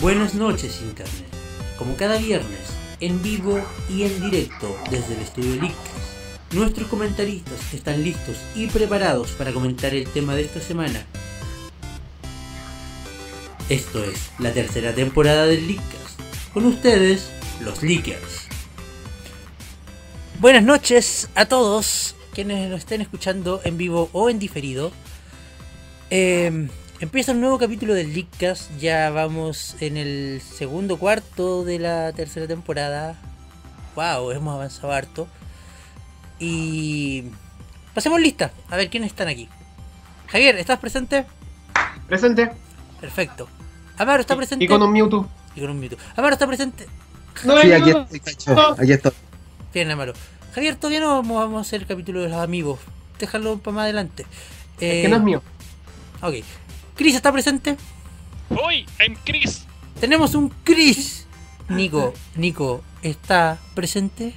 Buenas noches Internet. Como cada viernes, en vivo y en directo desde el estudio Leakcast, nuestros comentaristas están listos y preparados para comentar el tema de esta semana. Esto es la tercera temporada del Leakcast. Con ustedes, los Leakers. Buenas noches a todos quienes nos estén escuchando en vivo o en diferido. Eh, empieza un nuevo capítulo del Leakcast. Ya vamos en el segundo cuarto de la tercera temporada. Wow, hemos avanzado harto. Y pasemos lista, a ver quiénes están aquí. Javier, ¿estás presente? Presente. Perfecto. Amaro, ¿está presente? Y con un Mewtwo. Y con un Mewtwo. Amaro, ¿está presente? No, Sí, no, aquí estoy, cacho. Aquí estoy. Bien, Amaro. Javier, todavía no vamos, vamos a hacer el capítulo de los amigos. Déjalo para más adelante. Es Eh, que no es mío. Ok. Chris, ¿está presente? Hoy, I'm Chris. Tenemos un Chris. Nico, Nico, ¿está presente?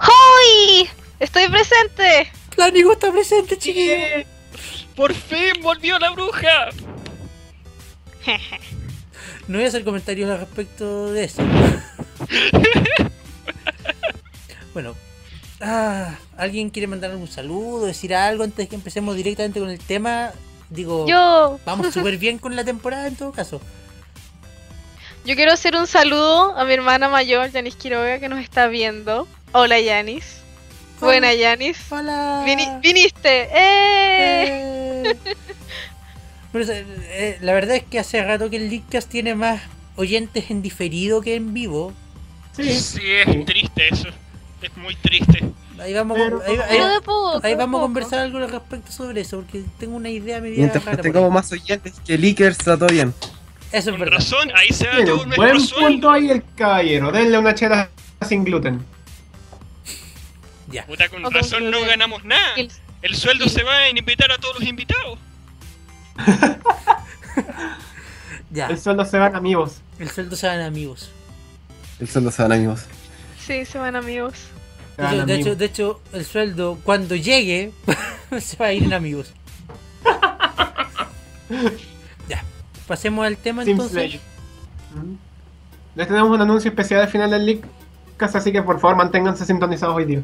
¡Hoy! ¡Estoy presente! La Nico está presente, chiquillo. Por fin volvió la bruja. No voy a hacer comentarios al respecto de eso. bueno. Ah, ¿Alguien quiere mandar algún saludo, decir algo antes de que empecemos directamente con el tema? Digo, Yo, vamos súper bien con la temporada en todo caso. yo quiero hacer un saludo a mi hermana mayor, Yanis Quiroga, que nos está viendo. Hola, Yanis. Buena, Yanis. Hola. Vini- viniste. ¡Eh! Eh. Pero, eh, eh, la verdad es que hace rato que el Leadcast tiene más oyentes en diferido que en vivo. Sí. Sí, es triste eso. Es muy triste. Ahí vamos, Pero- ahí, ahí- de poco. ahí de vamos a conversar algo al respecto sobre eso, porque tengo una idea media Mientras rara ahí. más oyentes que está todo bien. Eso es Con verdad. razón, ahí se va todo un buen sueldo. punto ahí el caballero. Denle una chela sin gluten. Ya. Puta, con O con razón no ganamos nada. El sueldo se va en invitar a todos los invitados. Ya. El sueldo se van amigos. El sueldo se van amigos. El sueldo se van amigos. Sí, se van amigos. De hecho, de, hecho, amigos. de hecho, el sueldo cuando llegue se va a ir en amigos. ya. Pasemos al tema Sim entonces. Slayer. Ujú. Les tenemos un anuncio especial al final del leak. Así que por favor manténganse sintonizados hoy día.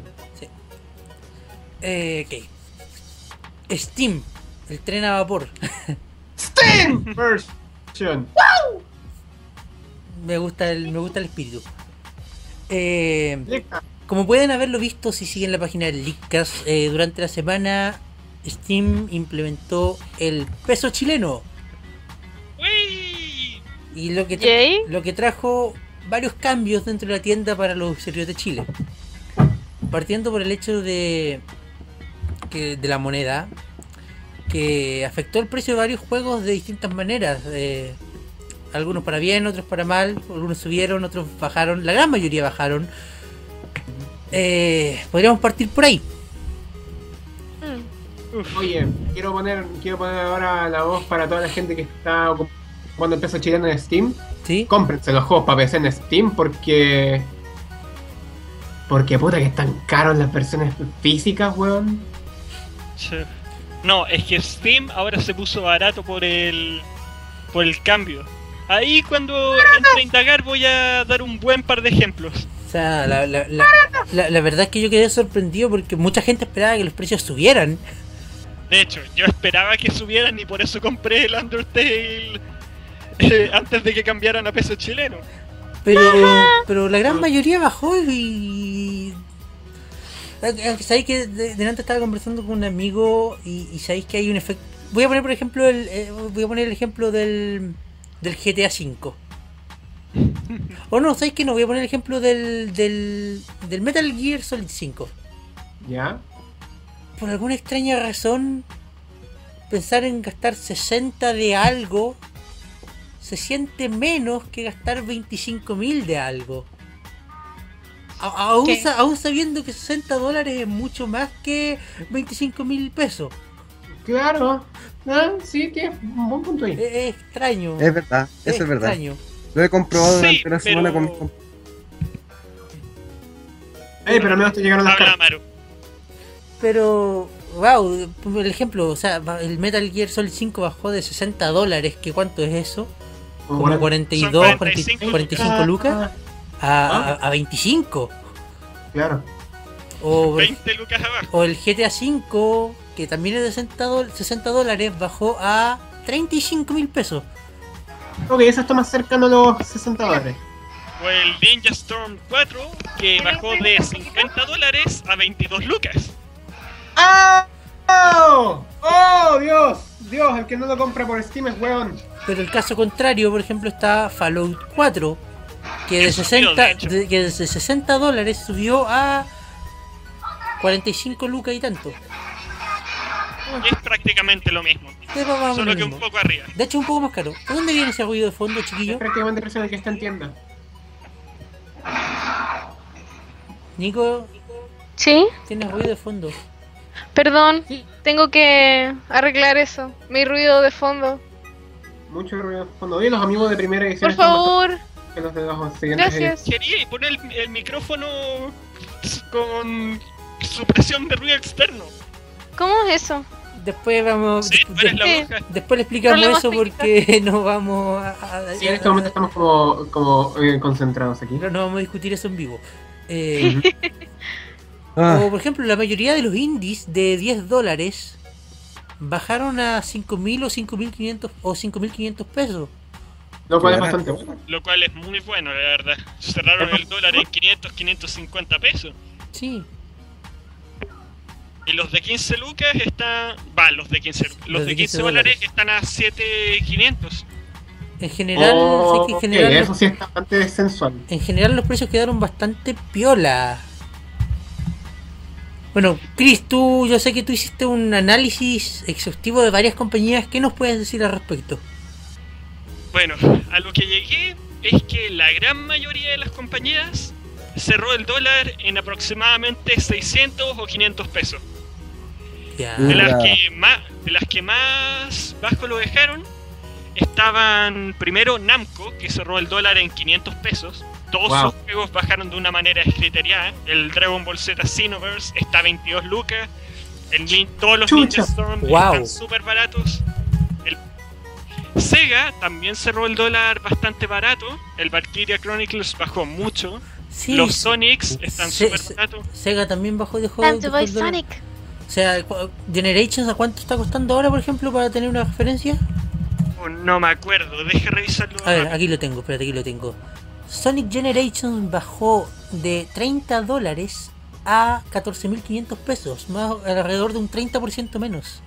Eh, ok. Steam, el tren a vapor. Steam version. me gusta el, me gusta el espíritu. Eh. Como pueden haberlo visto si siguen la página del Leakcast, eh, durante la semana Steam implementó el peso chileno. ¡Uy! Y lo que, Yay. lo que trajo varios cambios dentro de la tienda para los usuarios de Chile. Partiendo por el hecho de que de la moneda que afectó el precio de varios juegos de distintas maneras. eh, algunos para bien, otros para mal, algunos subieron, otros bajaron, la gran mayoría bajaron. Eh, podríamos partir por ahí. Mm. Oye, quiero poner, quiero poner ahora la voz para toda la gente que está ocupando el peso chileno en Steam. ¿Sí? Cómprense los juegos para PC en Steam porque. Porque puta que están caros las versiones físicas, weón. Sí. No, es que Steam ahora se puso barato por el por el cambio. Ahí cuando entre a indagar voy a dar un buen par de ejemplos. O sea, la, la- la- la- la verdad es que yo quedé sorprendido porque mucha gente esperaba que los precios subieran. De hecho, yo esperaba que subieran y por eso compré el Undertale eh, antes de que cambiaran a peso chileno. Pero, pero la gran mayoría bajó y. y- Sabéis que de- delante estaba conversando con un amigo y, y sabéis que hay un efecto. Voy a poner, por ejemplo, el, eh, voy a poner el ejemplo del, del GTA V. O no, sabéis que no, voy a poner el ejemplo del, del, del Metal Gear Solid 5. ¿Ya? Por alguna extraña razón, pensar en gastar 60 de algo se siente menos que gastar 25.000 de algo. A- aún, ¿Qué? sa- aún sabiendo que 60 dólares es mucho más que 25 mil pesos. Claro. Ah, sí, tienes un buen punto ahí. Es, es extraño. Es verdad, eso es verdad. extraño. Lo he comprobado Sí, durante la semana pero- con mis comp- Ey, pero al menos te llegaron las Habla cartas. Pero, wow, por ejemplo, o sea, el Metal Gear Solid 5 bajó de 60 dólares, que cuánto es eso? como 42, Son 45, 45 45 lucas a, Ah. a- a 25. Claro. O, 20 lucas abajo. o el GTA V, que también es de 60, dol- 60 dólares, bajó a 35 mil pesos. Ok, eso está más cercano a los 60 dólares. O el Ninja Storm 4, que bajó de 50 dólares a 22 lucas. ¡Ah! ¡Oh! ¡Oh, Dios! Dios, el que no lo compra por Steam es weón. Pero el caso contrario, por ejemplo, está Fallout 4, que de Que subió, 60, de de- que desde 60 dólares subió a 45 lucas y tanto. Es prácticamente lo mismo. Pero vamos a Solo lo que un poco arriba. De hecho, un poco más caro. ¿De dónde viene ese ruido de fondo, Es chiquillo? prácticamente la persona que está en tienda. Nico, ¿Sí? tienes ruido de fondo. Perdón, tengo que arreglar eso. Mi ruido de fondo. Mucho ruido de fondo. Oye, los amigos de primera edición Por favor, que los de los siguientes gracias. Quería poner el, el micrófono con supresión de ruido externo. ¿Cómo es eso? Después vamos. Sí, la bruja. Después le explicamos Problemas eso porque no vamos a, a- Sí, en este momento estamos como, como eh, concentrados aquí. no, no vamos a discutir eso en vivo. Eh, Ah, O por ejemplo, la mayoría de los indies de 10 dólares bajaron a 5.000 o 5.500 o 5.500 pesos. Lo cual es bastante bueno. Lo cual es muy bueno, la verdad. Cerraron el dólar en 500, 550 pesos. Sí, Y los de 15 lucas están. Va, los de 15. Los, de 15 dólares. dólares están a 7500. en general, Oh, sí que en general, eso sí es bastante sensual. en general los precios quedaron bastante piola. Bueno, Chris, tú, yo sé que tú hiciste un análisis exhaustivo de varias compañías. ¿Qué nos puedes decir al respecto? Bueno, a lo que llegué es que la gran mayoría de las compañías cerró el dólar en aproximadamente 600 o 500 pesos. De las que más, de las que más bajo lo dejaron, estaban primero Namco, que cerró el dólar en 500 pesos. Todos Wow. sus juegos bajaron de una manera descriteriada. El Dragon Ball Z Xenoverse está a 22 lucas. El todos los. Ninja Storm Wow. están súper baratos. El Sega también cerró el dólar bastante barato. El Valkyria Chronicles bajó mucho. Sí, los Sonics están súper baratos. Sega también bajó el dólar. Sonic. O sea, Generations, ¿a cuánto está costando ahora, por ejemplo, para tener una referencia? Oh, no me acuerdo, deje revisarlo. A ver, aquí lo tengo, espérate, aquí lo tengo. Sonic Generations bajó de 30 dólares a 14.500 pesos, más alrededor de un 30% menos.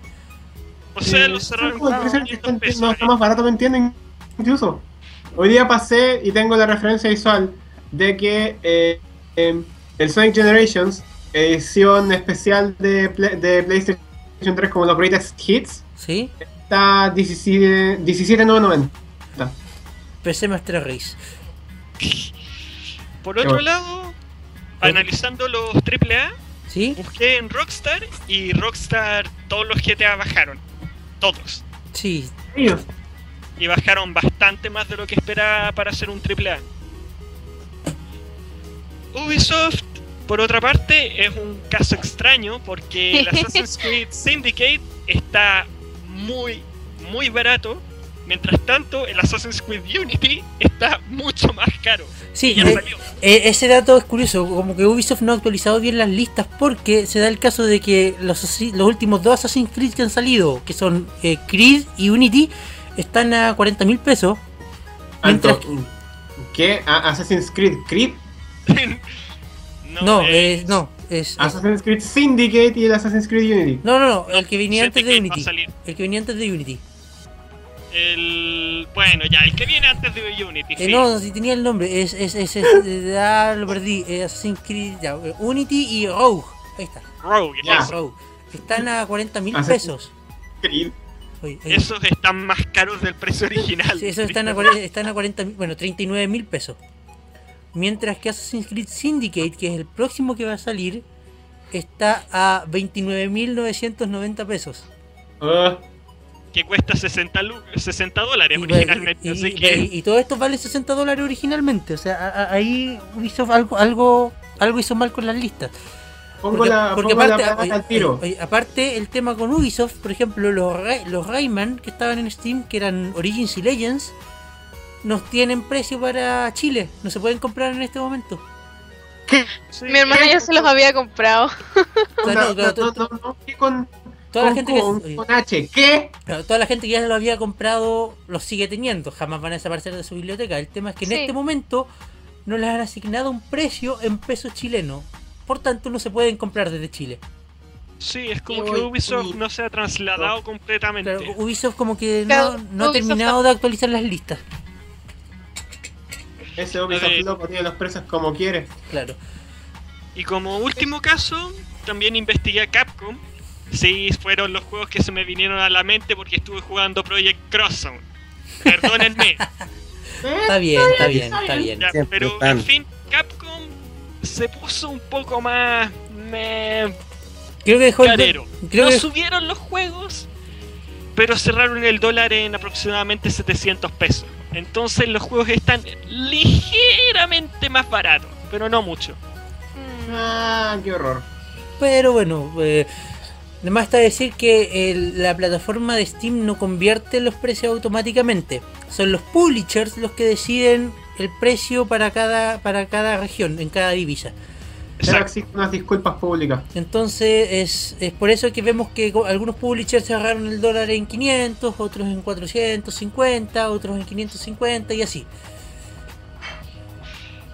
O sea, Eh, lo cerraron ¿cómo con puede ser que 500 está- pesos. No, está más barato, ¿me entienden? Incluso. Hoy día pasé y tengo la referencia visual de que eh, eh, el Sonic Generations, edición especial de, Play- de PlayStation 3 como los Greatest Hits, ¿Sí? está 17 17,990. PC Master Race. Por otro bueno. lado, analizando los AAA, ¿Sí? busqué en Rockstar y Rockstar todos los GTA bajaron. Todos. Sí. Y bajaron bastante más de lo que esperaba para hacer un AAA. Ubisoft, por otra parte, es un caso extraño porque el Assassin's Creed Syndicate está muy, muy barato. Mientras tanto, el Assassin's Creed Unity está mucho más caro. Sí, Y ya eh, salió. eh, ese dato es curioso, como que Ubisoft no ha actualizado bien las listas porque se da el caso de que los, los últimos dos Assassin's Creed que han salido, que son eh, Creed y Unity, están a 40 mil pesos. Mientras. ¿Qué? ¿A- ¿Assassin's Creed Creed? No, eh, eh, no, es, es- Assassin's Creed Syndicate y el Assassin's Creed Unity. no, no, no, el que venía antes de Unity. El que venía antes de Unity. El... Bueno, ya, el que viene antes de Unity. Eh, sí. no, si tenía el nombre, es, es, es, es- ah, lo perdí, Assassin's Creed, ya, Unity y Rogue, ahí está, Rogue, Ya. Rogue. Están a 40 mil pesos. Creed. Oye, oye, Esos están más caros del precio original. sí, esos están a, están a 40 mil, bueno, 39 mil pesos. Mientras que Assassin's Creed Syndicate, que es el próximo que va a salir, está a 29.990 pesos. Ah, Que cuesta 60, lu- 60 dólares Y, originalmente. y- así y- que... y todo esto vale 60 dólares originalmente. O sea, a- a- ahí hizo algo, algo, algo hizo mal con las listas. pongo Porque, la, porque pongo la aparte, plata al tiro. oye, oye, aparte el tema con Ubisoft, por ejemplo, los, Ray- los Rayman que estaban en Steam, que eran Origins y Legends, no tienen precio para Chile, no se pueden comprar en este momento. Mi hermana ya se los había comprado. O sea, No, no, claro, no, to- no, no, ¿qué con, toda la gente que con- oye, con H? ¿Qué? claro, toda la gente que ya lo había comprado los sigue teniendo, jamás van a desaparecer de su biblioteca. El tema es que en Sí. este momento no les han asignado un precio en pesos chilenos, por tanto no se pueden comprar desde Chile. Sí, es como que Ubisoft no se ha trasladado completamente. Ubisoft como que no, no ha terminado de actualizar las listas. Ese Ubisoft de- loco tiene los precios como quiere. Claro. Y como último caso, también investigué a Capcom. Sí, fueron los juegos que se me vinieron a la mente porque estuve jugando Project Crossown. Perdónenme. Está bien, está bien, está bien. ya, pero en fin, Capcom se puso un poco más me, Creo que dejó el- creo no que- subieron los juegos, pero cerraron el dólar en aproximadamente 700 pesos. Entonces los juegos están ligeramente más baratos, pero no mucho. Mm, Ah, qué horror. Pero bueno, eh, además está decir que el- la plataforma de Steam no convierte los precios automáticamente. Son los publishers los que deciden el precio para cada, para cada región, en cada divisa. Pero Exacto. existen unas disculpas públicas. Entonces es, es por eso que vemos que algunos publishers cerraron el dólar en 500, otros en 450, otros en 550 y así.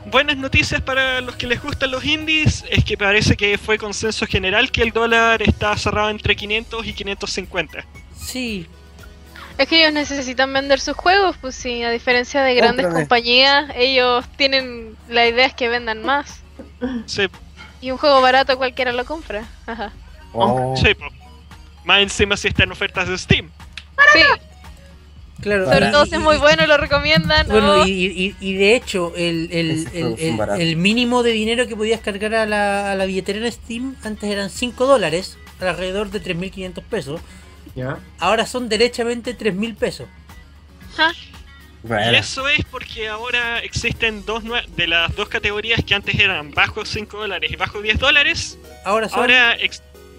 Buenas noticias para los que les gustan los indies es que parece que fue consenso general que el dólar está cerrado entre 500 y 550. Sí, Es que ellos necesitan vender sus juegos, pues sí, a diferencia de grandes Cómprame. compañías, ellos tienen la idea es que vendan más. Sí, Y un juego barato cualquiera lo compra. Ajá. Oh, sí, po. Más encima si está en ofertas de Steam. Sí, claro. sobre todo si es muy bueno y lo recomiendan. Bueno, y, y- y de hecho, el, el- el- mínimo de dinero que podías cargar a la, a la billetera en Steam antes eran 5 dólares, alrededor de 3.500 pesos. ¿Ya? Ahora son derechamente 3.000 pesos. Y bueno. eso es porque ahora existen dos de las dos categorías que antes eran bajo 5 dólares y bajo 10 dólares. Ahora son. Ahora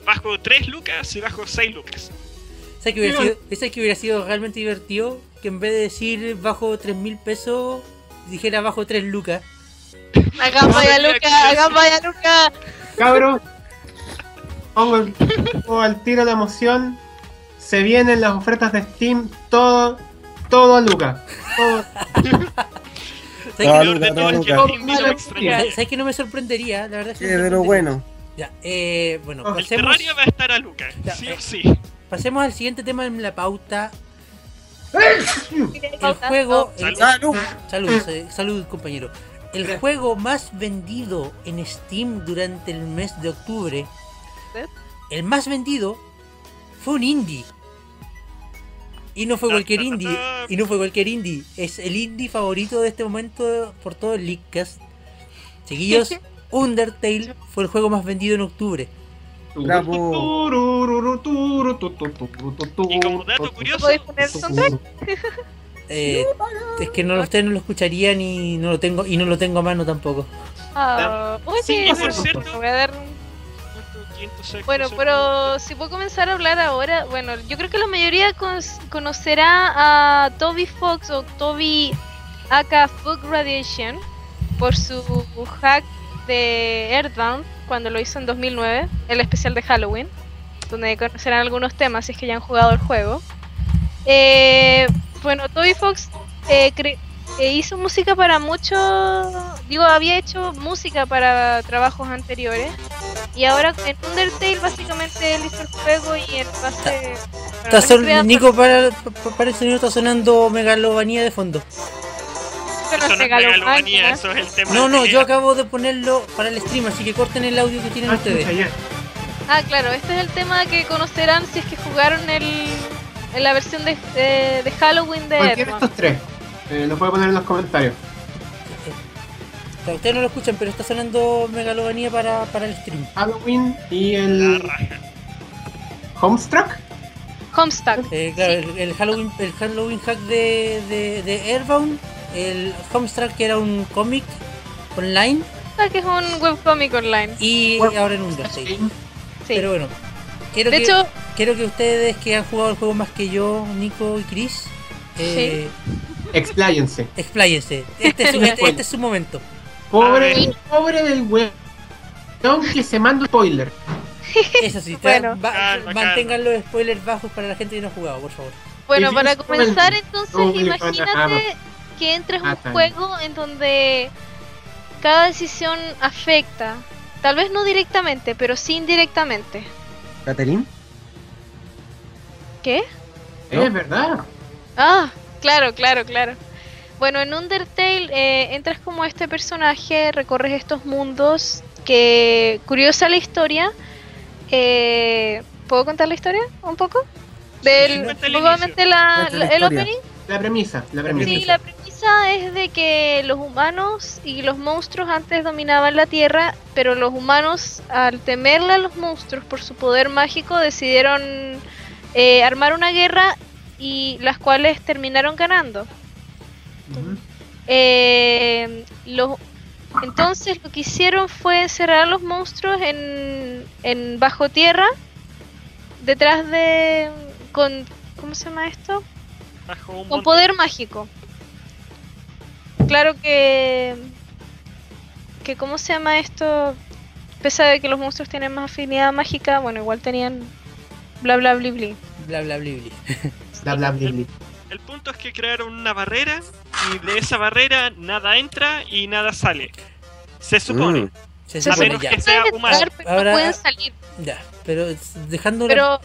bajo 3 lucas y bajo 6 lucas. ¿Sabes que hubiera sido, ¿sabes que hubiera sido realmente divertido? Que en vez de decir bajo 3.000 pesos, dijera bajo 3 lucas. Hagan vaya Luca, hagan vaya Luca. Cabro, pongo, pongo al tiro la emoción. Se vienen las ofertas de Steam, todo, todo a Luca. Todo. ¿Sabes que, Luca, Luca. Steam ni lo Malo. extrañaría. ¿sabes que no me sorprendería? La verdad es que de lo bueno. Ya, eh, bueno, El El pasemos, Terraria va a estar a lucas, Ya, sí eh. o sí. pasemos al siguiente tema en la pauta. El juego. Oh, el- Salud. Salud, eh, salud, compañero. El Gracias. juego más vendido en Steam durante el mes de octubre, ¿Eh? el más vendido, fue un indie. Y no fue cualquier indie. Y no fue cualquier indie. Es el indie favorito de este momento por todo el Leakcast. Chiquillos, Undertale fue el juego más vendido en octubre. Bravo. Y como dato curioso, ¿Podéis poner? Eh, es que no ustedes no lo escucharían y no lo tengo y no lo tengo a mano tampoco. Ah, Sí, por cierto. voy a dar un ¿cuánto? 506, Bueno, 506, pero si puedo comenzar a hablar ahora, bueno, yo creo que la mayoría con- conocerá a Toby Fox o Toby aka Fog Radiation por su hack de Earthbound cuando lo hizo en 2009, el especial de Halloween, donde conocerán algunos temas si es que ya han jugado el juego. Eh, bueno, Toby Fox eh, cre- eh, hizo música para muchos, digo, había hecho música para trabajos anteriores. Y ahora en Undertale básicamente él hizo el juego y en base... Está para son- recrear- Nico, para, pa- para el sonido está sonando Megalomanía de fondo. Eso no Eso es no es megalomanía, megalomanía. eso es el tema. No, yo acabo de ponerlo para el stream, así que corten el audio que tienen Ah, ustedes. Ah, claro, este es el tema que conocerán si es que jugaron el, en la versión de, de, de Halloween de Cualquiera de Earthbound. estos tres. Eh, lo puede poner en los comentarios. Ustedes no lo escuchan, pero está sonando Megalomanía para, para el stream. Halloween y el. Homestruck. Homestuck. Eh, claro, el, el Halloween, el Halloween hack de, de, de Airbound, el Homestruck que era un cómic online Ah, que es un webcomic online. y ahora en Undertale. Sí. Pero bueno, quiero De que, hecho, quiero que ustedes que han jugado el juego más que yo, Nico y Chris, eh, Expláyense. Expláyense. Este es, su, este- este es su momento. Pobre, pobre del weón que se manda un spoiler. Eso sí, Bueno. va- Calma, mantengan los spoilers bajos para la gente que no ha jugado, por favor. Bueno, para comenzar entonces, imagínate que entres a un juego en donde cada decisión afecta, tal vez no directamente, pero sí indirectamente. ¿Catherine? ¿Qué? ¿No? Es verdad. Ah, claro, claro, claro. Bueno, en Undertale eh, entras como este personaje, recorres estos mundos, que curiosa la historia. Eh, ¿Puedo contar la historia un poco? Del, probablemente la, Cuenta la la- el opening. La premisa, la premisa. Sí, la premisa es de que los humanos y los monstruos antes dominaban la Tierra, pero los humanos, al temerle a los monstruos por su poder mágico, decidieron eh, armar una guerra y las cuales terminaron ganando. Eh, los- entonces lo que hicieron fue encerrar a los monstruos en, en bajo tierra, detrás de... con... ¿Cómo se llama esto? Bajo un Con monte. poder mágico. Claro que... que ¿Cómo se llama esto? Pese de que los monstruos tienen más afinidad mágica, bueno, igual tenían bla bla bli bli. Bla bla bli bli. Bla, bla, bla, bla. El punto es que crearon una barrera y de esa barrera nada entra y nada sale. Se supone. Mm. Se Se A supone menos ya. que sea humano. entrar, pero Ahora- no pueden salir. Ya, pero dejando Pero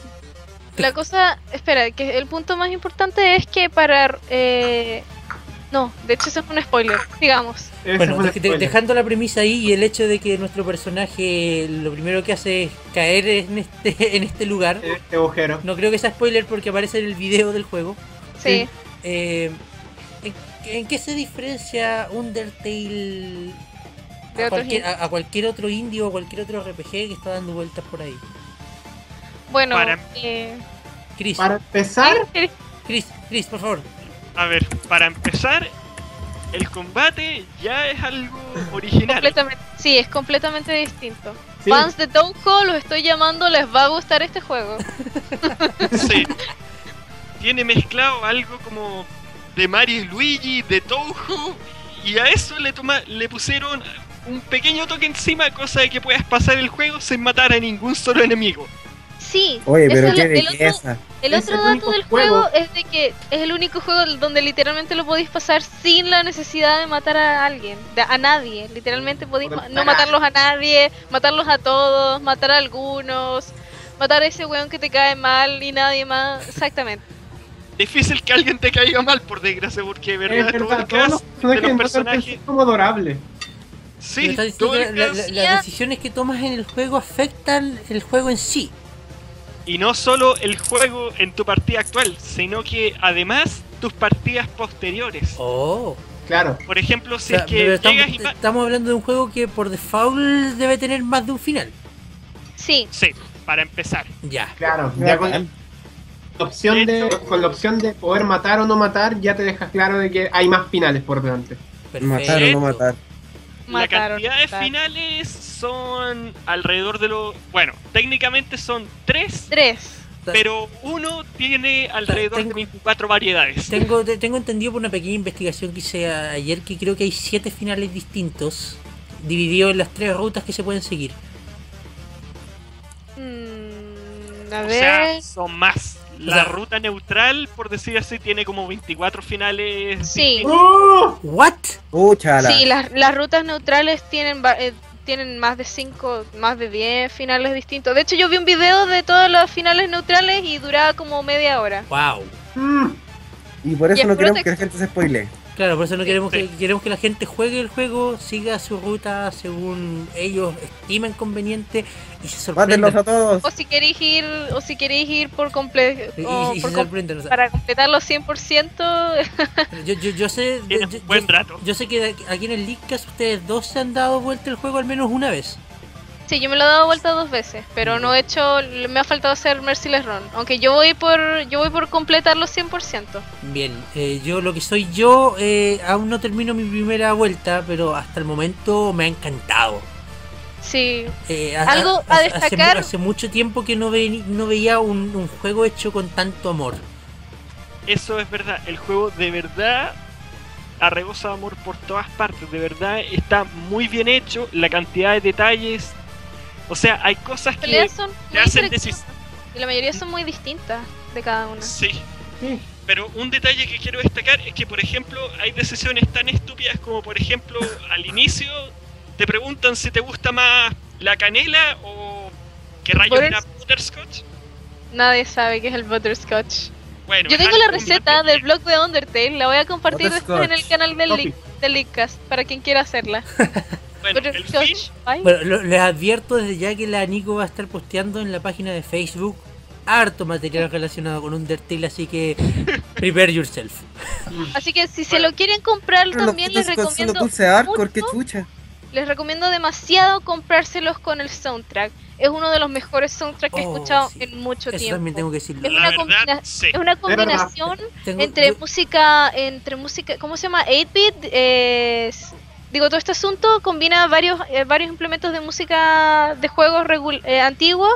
la cosa, espera, que el punto más importante es que para... eh, no, de hecho eso es un spoiler, digamos. Bueno, de- spoiler. dejando la premisa ahí y el hecho de que nuestro personaje lo primero que hace es caer en este, en este lugar. Este agujero. No creo que sea spoiler porque aparece en el video del juego. Sí. Eh, ¿en, en qué se diferencia Undertale De a cualquier, a, a cualquier otro indie o cualquier otro RPG que está dando vueltas por ahí? Bueno, Para- eh, Chris, Para empezar, Chris, Chris, por favor. A ver, para empezar, el combate ya es algo original. completamente, sí, es completamente distinto. sí, Fans de Touhou, los estoy llamando, les va a gustar este juego. Sí. Tiene mezclado algo como de Mario y Luigi, de Touhou, y a eso le, toma, le pusieron un pequeño toque encima, cosa de que puedas pasar el juego sin matar a ningún solo enemigo. Sí, Oye, eso pero es qué lo- el otro, belleza. el otro el dato del juego. juego es de que es el único juego donde literalmente lo podéis pasar sin la necesidad de matar a alguien, de- a nadie. Literalmente podéis ma- no matarlos a nadie, matarlos a todos, matar a algunos, matar a ese weón que te cae mal y nadie más. Exactamente. Difícil que alguien te caiga mal, por desgracia, porque de es verdad, todo verdad, el todos los de personajes los personajes. son como adorables. Me Sí, todo el la- cast. la- las decisiones que tomas en el juego afectan el juego en sí. Y no solo el juego en tu partida actual, sino que además tus partidas posteriores. Oh. Claro. Por ejemplo, si O sea, es que estamos, llegas y estamos hablando de un juego que por default debe tener más de un final. Sí, Sí, para empezar. Ya. Claro, ya con la opción de, con la opción de poder matar o no matar, ya te dejas claro de que hay más finales por delante. Perfecto. Matar o no matar. la mataron. cantidad de finales son alrededor de los... Bueno, técnicamente son tres, Tres. pero uno tiene alrededor Tengo- de 24 variedades. Tengo, te- tengo entendido por una pequeña investigación que hice ayer que creo que hay siete finales distintos divididos en las tres rutas que se pueden seguir. Mm, a O ver. sea, son más. La sea- ruta neutral, por decir así, tiene como 24 finales. Sí. distintos. ¡Oh! ¿What? Úchala. Sí, las, las rutas neutrales tienen va- eh, tienen más de 5, más de 10 finales distintos. De hecho, yo vi un video de todos los finales neutrales y duraba como media hora. Wow. Mm, Y por eso no queremos Protect- que la gente se spoile. Claro, por eso no queremos que queremos que la gente juegue el juego, siga su ruta según ellos estimen conveniente y se sorprendan. a todos. O si queréis ir, o si queréis ir por completo, Y, y- y o sea, para completarlo 100%, yo, yo, yo sé, yo, buen yo- rato. yo sé que aquí en el Leadcast ustedes dos se han dado vuelta el juego al menos una vez. Sí, yo me lo he dado vuelta dos veces, pero no he hecho, me ha faltado hacer Merciless Run, aunque yo voy por, yo voy por completarlo 100%. Bien, eh, yo lo que soy yo, eh, aún no termino mi primera vuelta, pero hasta el momento me ha encantado. Sí, Eh, Algo ha- a hace- destacar- Hace, mucho tiempo que no, ve- no veía un, un juego hecho con tanto amor. Eso es verdad. El juego de verdad arrebosa de amor por todas partes. De verdad, está muy bien hecho. La cantidad de detalles. O sea, hay cosas que son te hacen decis- y la mayoría son muy distintas de cada una. Sí. Sí. Pero un detalle que quiero destacar es que, por ejemplo, hay decisiones tan estúpidas como, por ejemplo, al inicio te preguntan si te gusta más la canela o qué rayos era butterscotch. Nadie sabe qué es el butterscotch. Bueno, Yo tengo la receta del blog de Undertale, la voy a compartir después en el canal del, del Leakcast para quien quiera hacerla. Bueno, el fin. Bueno, lo- les advierto desde ya que la Nico va a estar posteando en la página de Facebook harto material relacionado con Undertale, así que prepare yourself. Así que si se lo quieren comprar Pero también les recomiendo dulce qué mucho. chucha. les recomiendo demasiado comprárselos con el soundtrack. Es uno de los mejores soundtracks que he Oh, escuchado sí. en mucho Eso tiempo. también tengo que decirlo. Es una verdad, combina- sí. Es una verdad. combinación Tengo- entre yo- música, entre música, ¿cómo se llama? 8-bit. eh, s- digo, todo este asunto combina varios, eh, varios implementos de música de juegos regul- eh, antiguos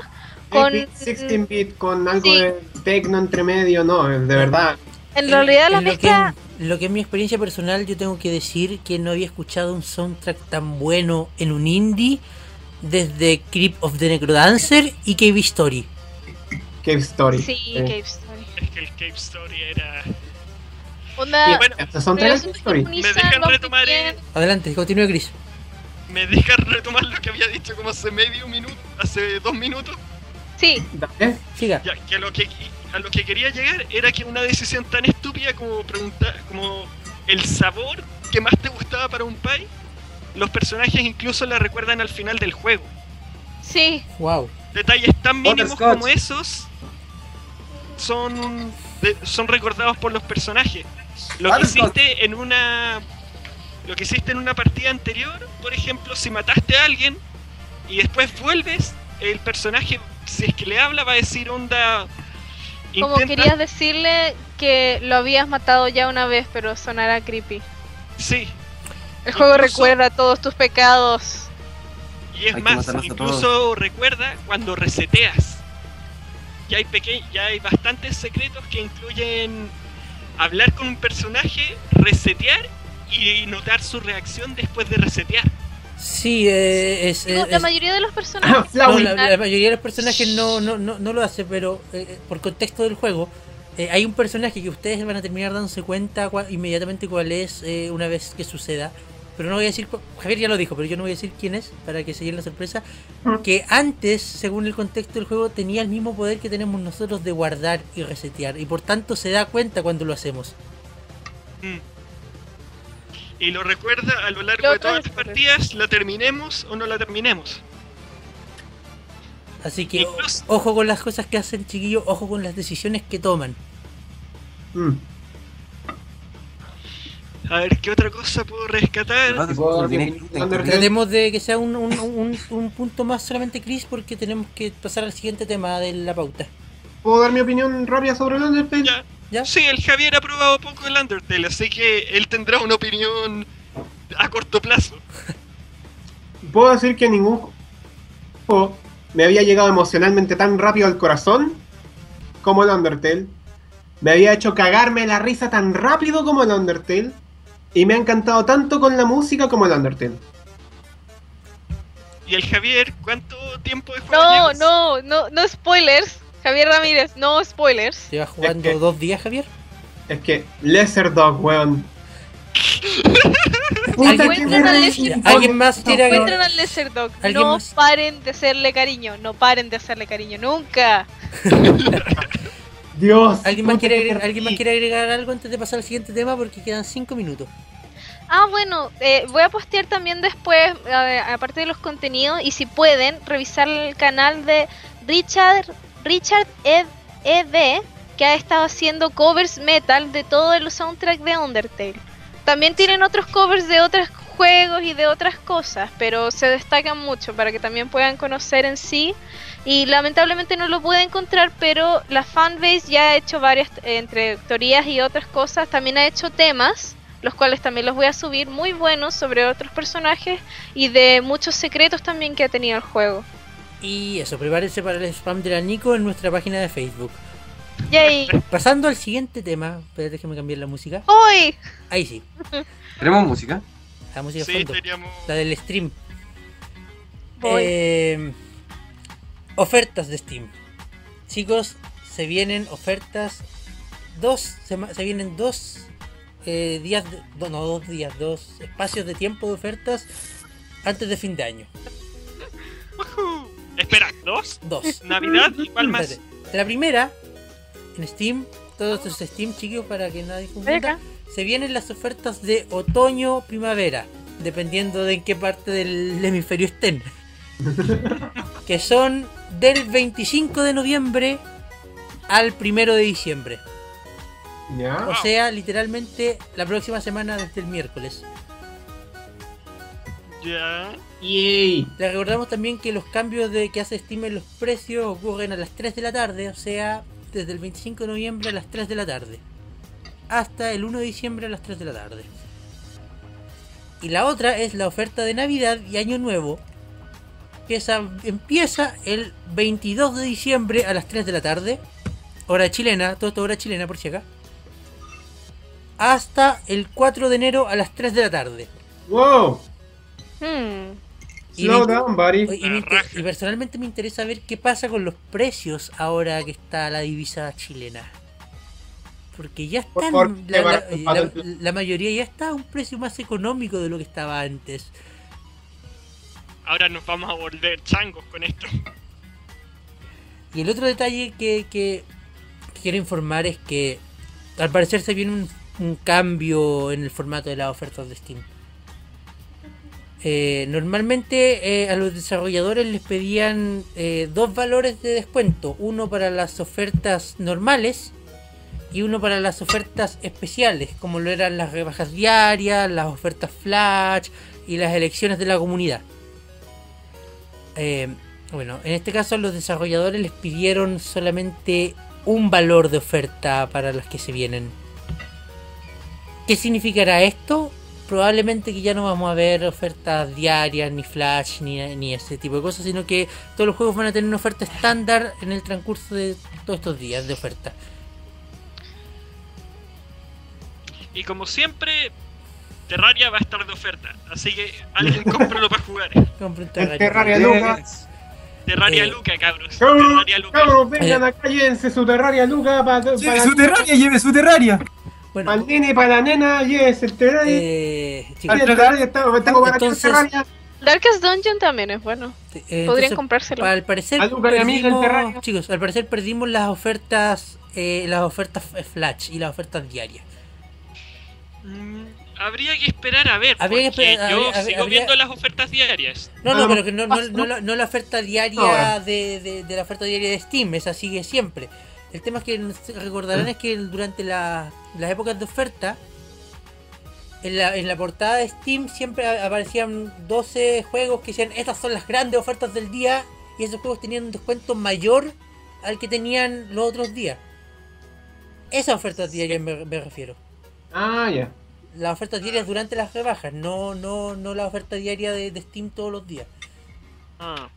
con... 16-bit con algo Sí. de tecno entre medio, no, de verdad. En realidad la En lo. Que, en lo que es mi experiencia personal, yo tengo que decir que no había escuchado un soundtrack tan bueno en un indie desde Creep of the Necrodancer y Cave Story. Cave Story. Sí, Eh, Cave Story. Es que el Cave Story era. Onda, bueno, son tres me dejan retomar, eh, Adelante, continúe Chris. Me deja retomar lo que había dicho como hace medio minuto, hace dos minutos. Sí, Dale. Siga. Ya, que a lo que a lo que quería llegar era que una decisión tan estúpida como preguntar como el sabor que más te gustaba para un pie, los personajes incluso la recuerdan al final del juego. sí. Wow. Detalles tan mínimos como esos son de- son recordados por los personajes. Lo que hiciste en una lo que hiciste en una partida anterior, por ejemplo, si mataste a alguien y después vuelves, el personaje si es que le habla va a decir onda Como intenta- querías decirle que lo habías matado ya una vez, pero sonará creepy. Sí, El juego Incluso- recuerda todos tus pecados. y es Hay más, incluso recuerda cuando reseteas. Ya hay peque ya hay bastantes secretos que incluyen hablar con un personaje, resetear y notar su reacción después de resetear. Sí, eh, es, Digo, es- la es- mayoría de los personajes. no, la, la mayoría de los personajes no, no, no, no lo hace, pero eh, por contexto del juego, eh, hay un personaje que ustedes van a terminar dándose cuenta cua- inmediatamente cuál es eh, una vez que suceda. Pero no voy a decir, Javier ya lo dijo, pero yo no voy a decir quién es para que se lleven la sorpresa. Que antes, según el contexto del juego, tenía el mismo poder que tenemos nosotros de guardar y resetear. Y por tanto se da cuenta cuando lo hacemos. Mm. Y lo recuerda a lo largo Lo de todas las partidas, la terminemos o no la terminemos. Así que Incluso- ojo con las cosas que hacen, chiquillos, ojo con las decisiones que toman. Mm. A ver, ¿qué otra cosa puedo rescatar? Tratemos de que sea un, un, un- un punto más solamente Chris porque tenemos que pasar al siguiente tema de la pauta. ¿Puedo dar mi opinión rápida sobre el Undertale? Ya. ¿Ya? Sí, el Javier ha probado poco el Undertale, así que él tendrá una opinión a corto plazo. Puedo decir que ningún juego me había llegado emocionalmente tan rápido al corazón como el Undertale. Me había hecho cagarme la risa tan rápido como el Undertale. Y me ha encantado tanto con la música como el Undertale. ¿Y el Javier cuánto tiempo de juego No, llevas? no, no, no spoilers. Javier Ramírez, no spoilers. ¿Llevas jugando que- dos días, Javier? Es que Lesser Dog, weón. Puta, ¿Alguien- qué Encuentran al. Lesser- ¿Alguien más al Lesser Dog. ¿Alguien No más? paren de hacerle cariño. No paren de hacerle cariño. Nunca. Dios. ¿Alguien más, quiere agregar, ¿Alguien más terrible. quiere agregar algo antes de pasar al siguiente tema? Porque quedan cinco minutos. Ah, bueno, eh, voy a postear también después, eh, aparte de los contenidos, y si pueden, revisar el canal de Richard, Richard Ed, ED, que ha estado haciendo covers metal de todo el soundtrack de Undertale. También tienen otros covers de otros juegos y de otras cosas, pero se destacan mucho para que también puedan conocer en sí. Y lamentablemente no lo pude encontrar, pero la fanbase ya ha hecho varias, eh, entre teorías y otras cosas, también ha hecho temas los cuales también los voy a subir muy buenos sobre otros personajes y de muchos secretos también que ha tenido el juego. Y eso, prepárense para el spam de la Nico en nuestra página de Facebook. Yay. Pasando al siguiente tema, espérate, déjame cambiar la música. ¡Hoy! Ahí sí, ¿Tenemos música? la música de Sí, fondo, teníamos. la del stream. Voy. Eh, ofertas de Steam. Chicos, se vienen ofertas. Dos, se vienen dos eh, días, de- no, no, dos días, dos espacios de tiempo de ofertas antes de fin de año. Espera, ¿dos? Dos. ¿Navidad y cuál más? La primera, en Steam, todos estos Steam, chicos, para que nadie confunda, se vienen las ofertas de otoño-primavera, dependiendo de en qué parte del hemisferio estén. que son del 25 de noviembre al 1 de diciembre. ¿Ya? O sea, literalmente la próxima semana desde el miércoles. Ya. Yay. Les recordamos también que los cambios de que hace Steam en los precios ocurren a las 3 de la tarde, o sea, desde el 25 de noviembre a las 3 de la tarde. Hasta el 1 de diciembre a las 3 de la tarde. Y la otra es la oferta de Navidad y Año Nuevo, que esa empieza el 22 de diciembre a las 3 de la tarde, hora chilena, todo esto hora chilena por si acá, hasta el 4 de enero a las 3 de la tarde. Wow. Hmm. Y Slow me- down, buddy. Y, me personalmente me interesa ver qué pasa con los precios ahora que está la divisa chilena. Porque ya Por están, favor, la, la- la mayoría ya está a un precio más económico de lo que estaba antes. Ahora nos vamos a volver changos con esto. Y el otro detalle que, quiero informar es que al parecer se viene un, un cambio en el formato de las ofertas de Steam. Eh, normalmente eh, a los desarrolladores les pedían eh, dos valores de descuento, uno para las ofertas normales y uno para las ofertas especiales, como lo eran las rebajas diarias, las ofertas flash y las elecciones de la comunidad. Eh, bueno, en este caso los desarrolladores les pidieron solamente un valor de oferta para las que se vienen. ¿Qué significará esto? Probablemente que ya no vamos a ver ofertas diarias, ni flash, ni, ni ese tipo de cosas, sino que todos los juegos van a tener una oferta estándar en el transcurso de todos estos días de oferta. Y como siempre, Terraria va a estar de oferta. Así que alguien cómpralo para jugar. Compren El Terraria. Terraria Luca. Terraria Eh, Luca, cabros. Cabros, Terraria Luca. cabros, vengan Eh. acá, llévense su Terraria Luca para Lleve su terraria, lleve su terraria. Bueno, el nene y para la nena, llévense el Terraria. eh, Sí, chicos, el Terraria está, tengo para Entonces- Terraria. Darkest Dungeon también es bueno. eh, Podrían entonces, comprárselo. Al parecer A a perdimos, Terraria. chicos, al parecer perdimos las ofertas, eh, las ofertas flash y las ofertas diarias. Mm, habría que esperar a ver. Habría que porque esperar- yo habría- sigo habría- viendo las ofertas diarias. No, no, pero que no, no, no la, no la oferta diaria de, de- de la oferta diaria de Steam, esa sigue siempre. El tema es que recordarán es que durante la- las épocas de oferta, en la, en la portada de Steam siempre aparecían 12 juegos que decían estas son las grandes ofertas del día y esos juegos tenían un descuento mayor al que tenían los otros días. Esas ofertas diarias me, me refiero. Ah, ya. Las ofertas diarias durante las rebajas, no, no, no la oferta diaria de, de Steam todos los días. Ah,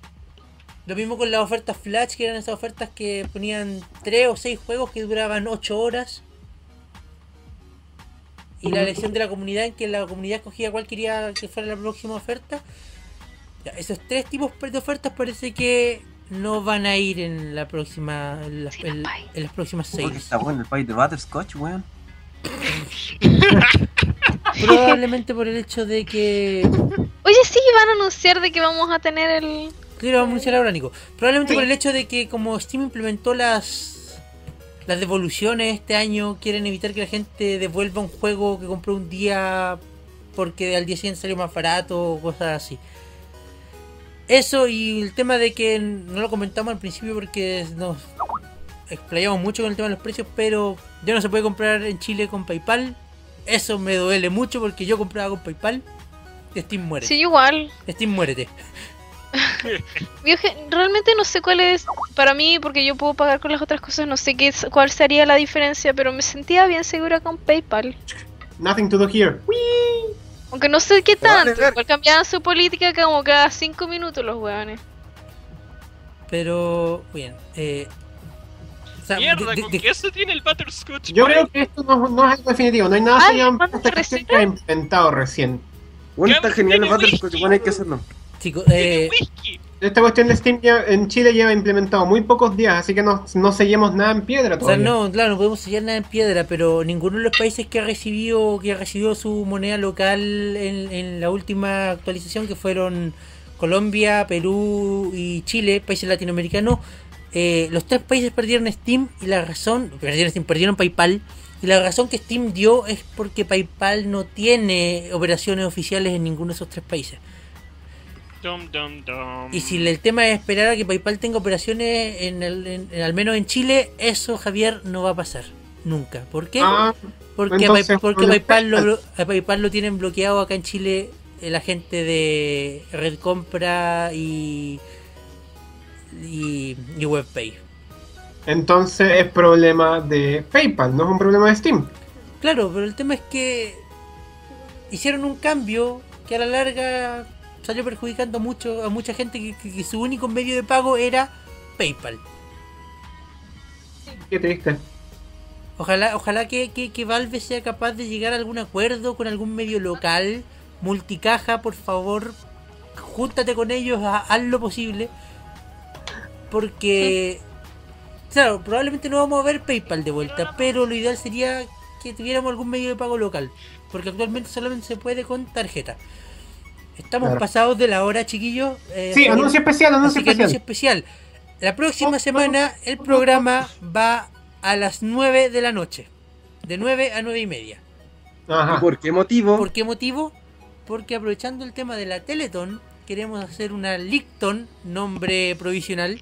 Lo mismo con las ofertas Flash, que eran esas ofertas que ponían 3 o 6 juegos que duraban 8 horas. Y la elección de la comunidad, en que la comunidad escogía cuál quería que fuera la próxima oferta. Ya, esos tres tipos de ofertas parece que no van a ir en la próxima en las, en- en las próximas Oye, 6. está bueno el país de Butterscotch, weón. Probablemente por el hecho de que Oye, sí, van a anunciar de que vamos a tener el. Sí, lo vamos a anunciar ahora, Nico. Probablemente por el hecho de que como Steam implementó las las devoluciones este año, quieren evitar que la gente devuelva un juego que compró un día porque al día siguiente salió más barato o cosas así. Eso y el tema de que no lo comentamos al principio porque nos explayamos mucho con el tema de los precios, pero ya no se puede comprar en Chile con PayPal. Eso me duele mucho porque yo compraba con PayPal. Steam muere. Sí, igual. Steam muérete. Realmente no sé cuál es, para mí, porque yo puedo pagar con las otras cosas, no sé qué es- cuál sería la diferencia, pero me sentía bien segura con PayPal. Nothing to do here. Aunque no sé qué tanto, igual cambiaban su política como cada 5 minutos los weones. Pero, bien, eh, sea, Mierda, de- ¿con de- qué eso tiene el Butterscotch Yo creo que esto no, no es algo definitivo, no hay nada Ay, sellado en ¿cuántas esta cuestión que ha implementado recién. Bueno, está genial el Butterscotch, bueno, hay que hacerlo. chicos, eh. Esta cuestión de Steam ya- en Chile lleva implementado muy pocos días, así que no, no sellemos nada en piedra o sea, todavía. no, claro, no podemos sellar nada en piedra, pero ninguno de los países que ha recibido, que ha recibido su moneda local en, en la última actualización, que fueron Colombia, Perú y Chile, países latinoamericanos, eh, los tres países perdieron Steam y la razón, perdieron Steam, perdieron PayPal. Y la razón que Steam dio es porque PayPal no tiene operaciones oficiales en ninguno de esos tres países. Dum, dum, dum. Y si el tema es esperar a que PayPal tenga operaciones en, el- en- en- al menos en Chile, eso Javier no va a pasar nunca. ¿Por qué? Ah, porque entonces, porque PayPal, lo, a PayPal lo tienen bloqueado acá en Chile eh, la gente de Red Compra y y, y WebPay. entonces es problema de PayPal, no es un problema de Steam. Claro, pero el tema es que hicieron un cambio que a la larga salió perjudicando mucho a mucha gente que- que- que su único medio de pago era PayPal. Qué triste. Ojalá, ojalá que, que, que Valve sea capaz de llegar a algún acuerdo con algún medio local, multicaja, por favor, júntate con ellos, ha- haz lo posible, porque, claro, probablemente no vamos a ver PayPal de vuelta, pero lo ideal sería que tuviéramos algún medio de pago local, porque actualmente solamente se puede con tarjeta. Estamos Claro. pasados de la hora, chiquillos. eh, Sí, anuncio especial, anuncio Así que anuncio especial. especial. La próxima semana el programa va a las 9 de la noche. De 9 a 9 y media. ¿Y Ajá. por qué motivo? ¿Por qué motivo? Porque aprovechando el tema de la Teleton, queremos hacer una Licton, nombre provisional.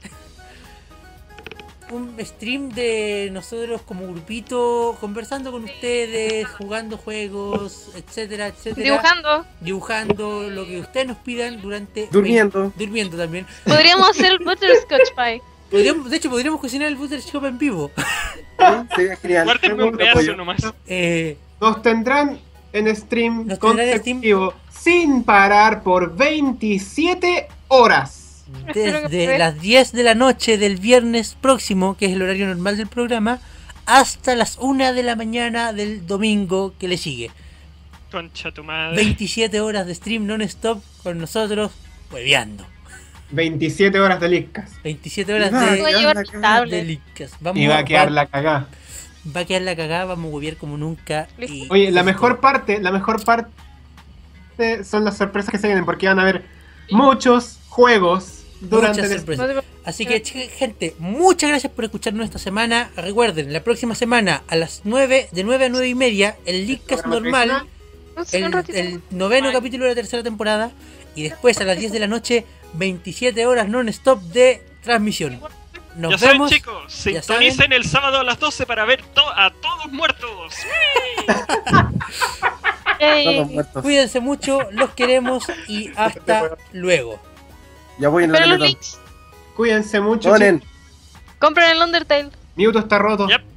Un stream de nosotros como grupito, conversando con ustedes, jugando juegos, etcétera, etcétera. Dibujando. Dibujando lo que ustedes nos pidan durante... Durmiendo. Durmiendo también. Podríamos hacer el Butterscotch Pie. Podríamos- de hecho, podríamos cocinar el Butter Shop en vivo. Sí, sería genial. Un pedazo nomás. Eh, Nos tendrán en stream Nos tendrán en consecutivo sin parar por 27 horas. Desde las 10 de la noche del viernes próximo, que es el horario normal del programa, hasta las 1 de la mañana del domingo que le sigue. Concha tu madre. 27 horas de stream non-stop con nosotros, hueveando. 27 horas de lickas. 27 horas de. Vamos, Y va a quedar va- la cagada. va a quedar la cagada, vamos a huevear como nunca. y- Oye, la mejor parte, la mejor parte son las sorpresas que se vienen, porque van a haber muchos juegos durante Muchas el sorpresas. Así que, gente, muchas gracias por escucharnos esta semana. Recuerden, la próxima semana a las 9, de 9 a 9 y media, el programa normal, el, el noveno Bye. capítulo de la tercera temporada. Y después a las 10 de la noche, 27 horas non-stop de transmisión. Nos ya saben, vemos. chicos, ya sintonicen el sábado a las 12 para ver to- a todos muertos. Ey. Todos muertos. Cuídense mucho, los queremos y hasta luego. Ya voy en links. Cuídense mucho. Compren el Undertale. Mewtwo está roto. Yep.